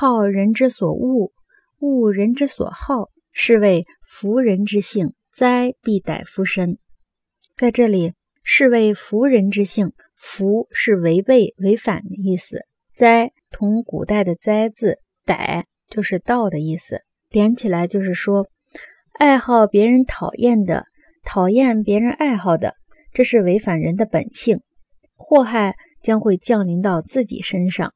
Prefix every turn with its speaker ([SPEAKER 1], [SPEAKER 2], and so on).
[SPEAKER 1] 好人之所恶，恶人之所好，是谓福人之性。灾必逮夫身。在这里，是谓福人之性。福是违背、违反的意思。灾同古代的灾字逮就是道的意思，连起来就是说，爱好别人讨厌的，讨厌别人爱好的，这是违反人的本性，祸害将会降临到自己身上。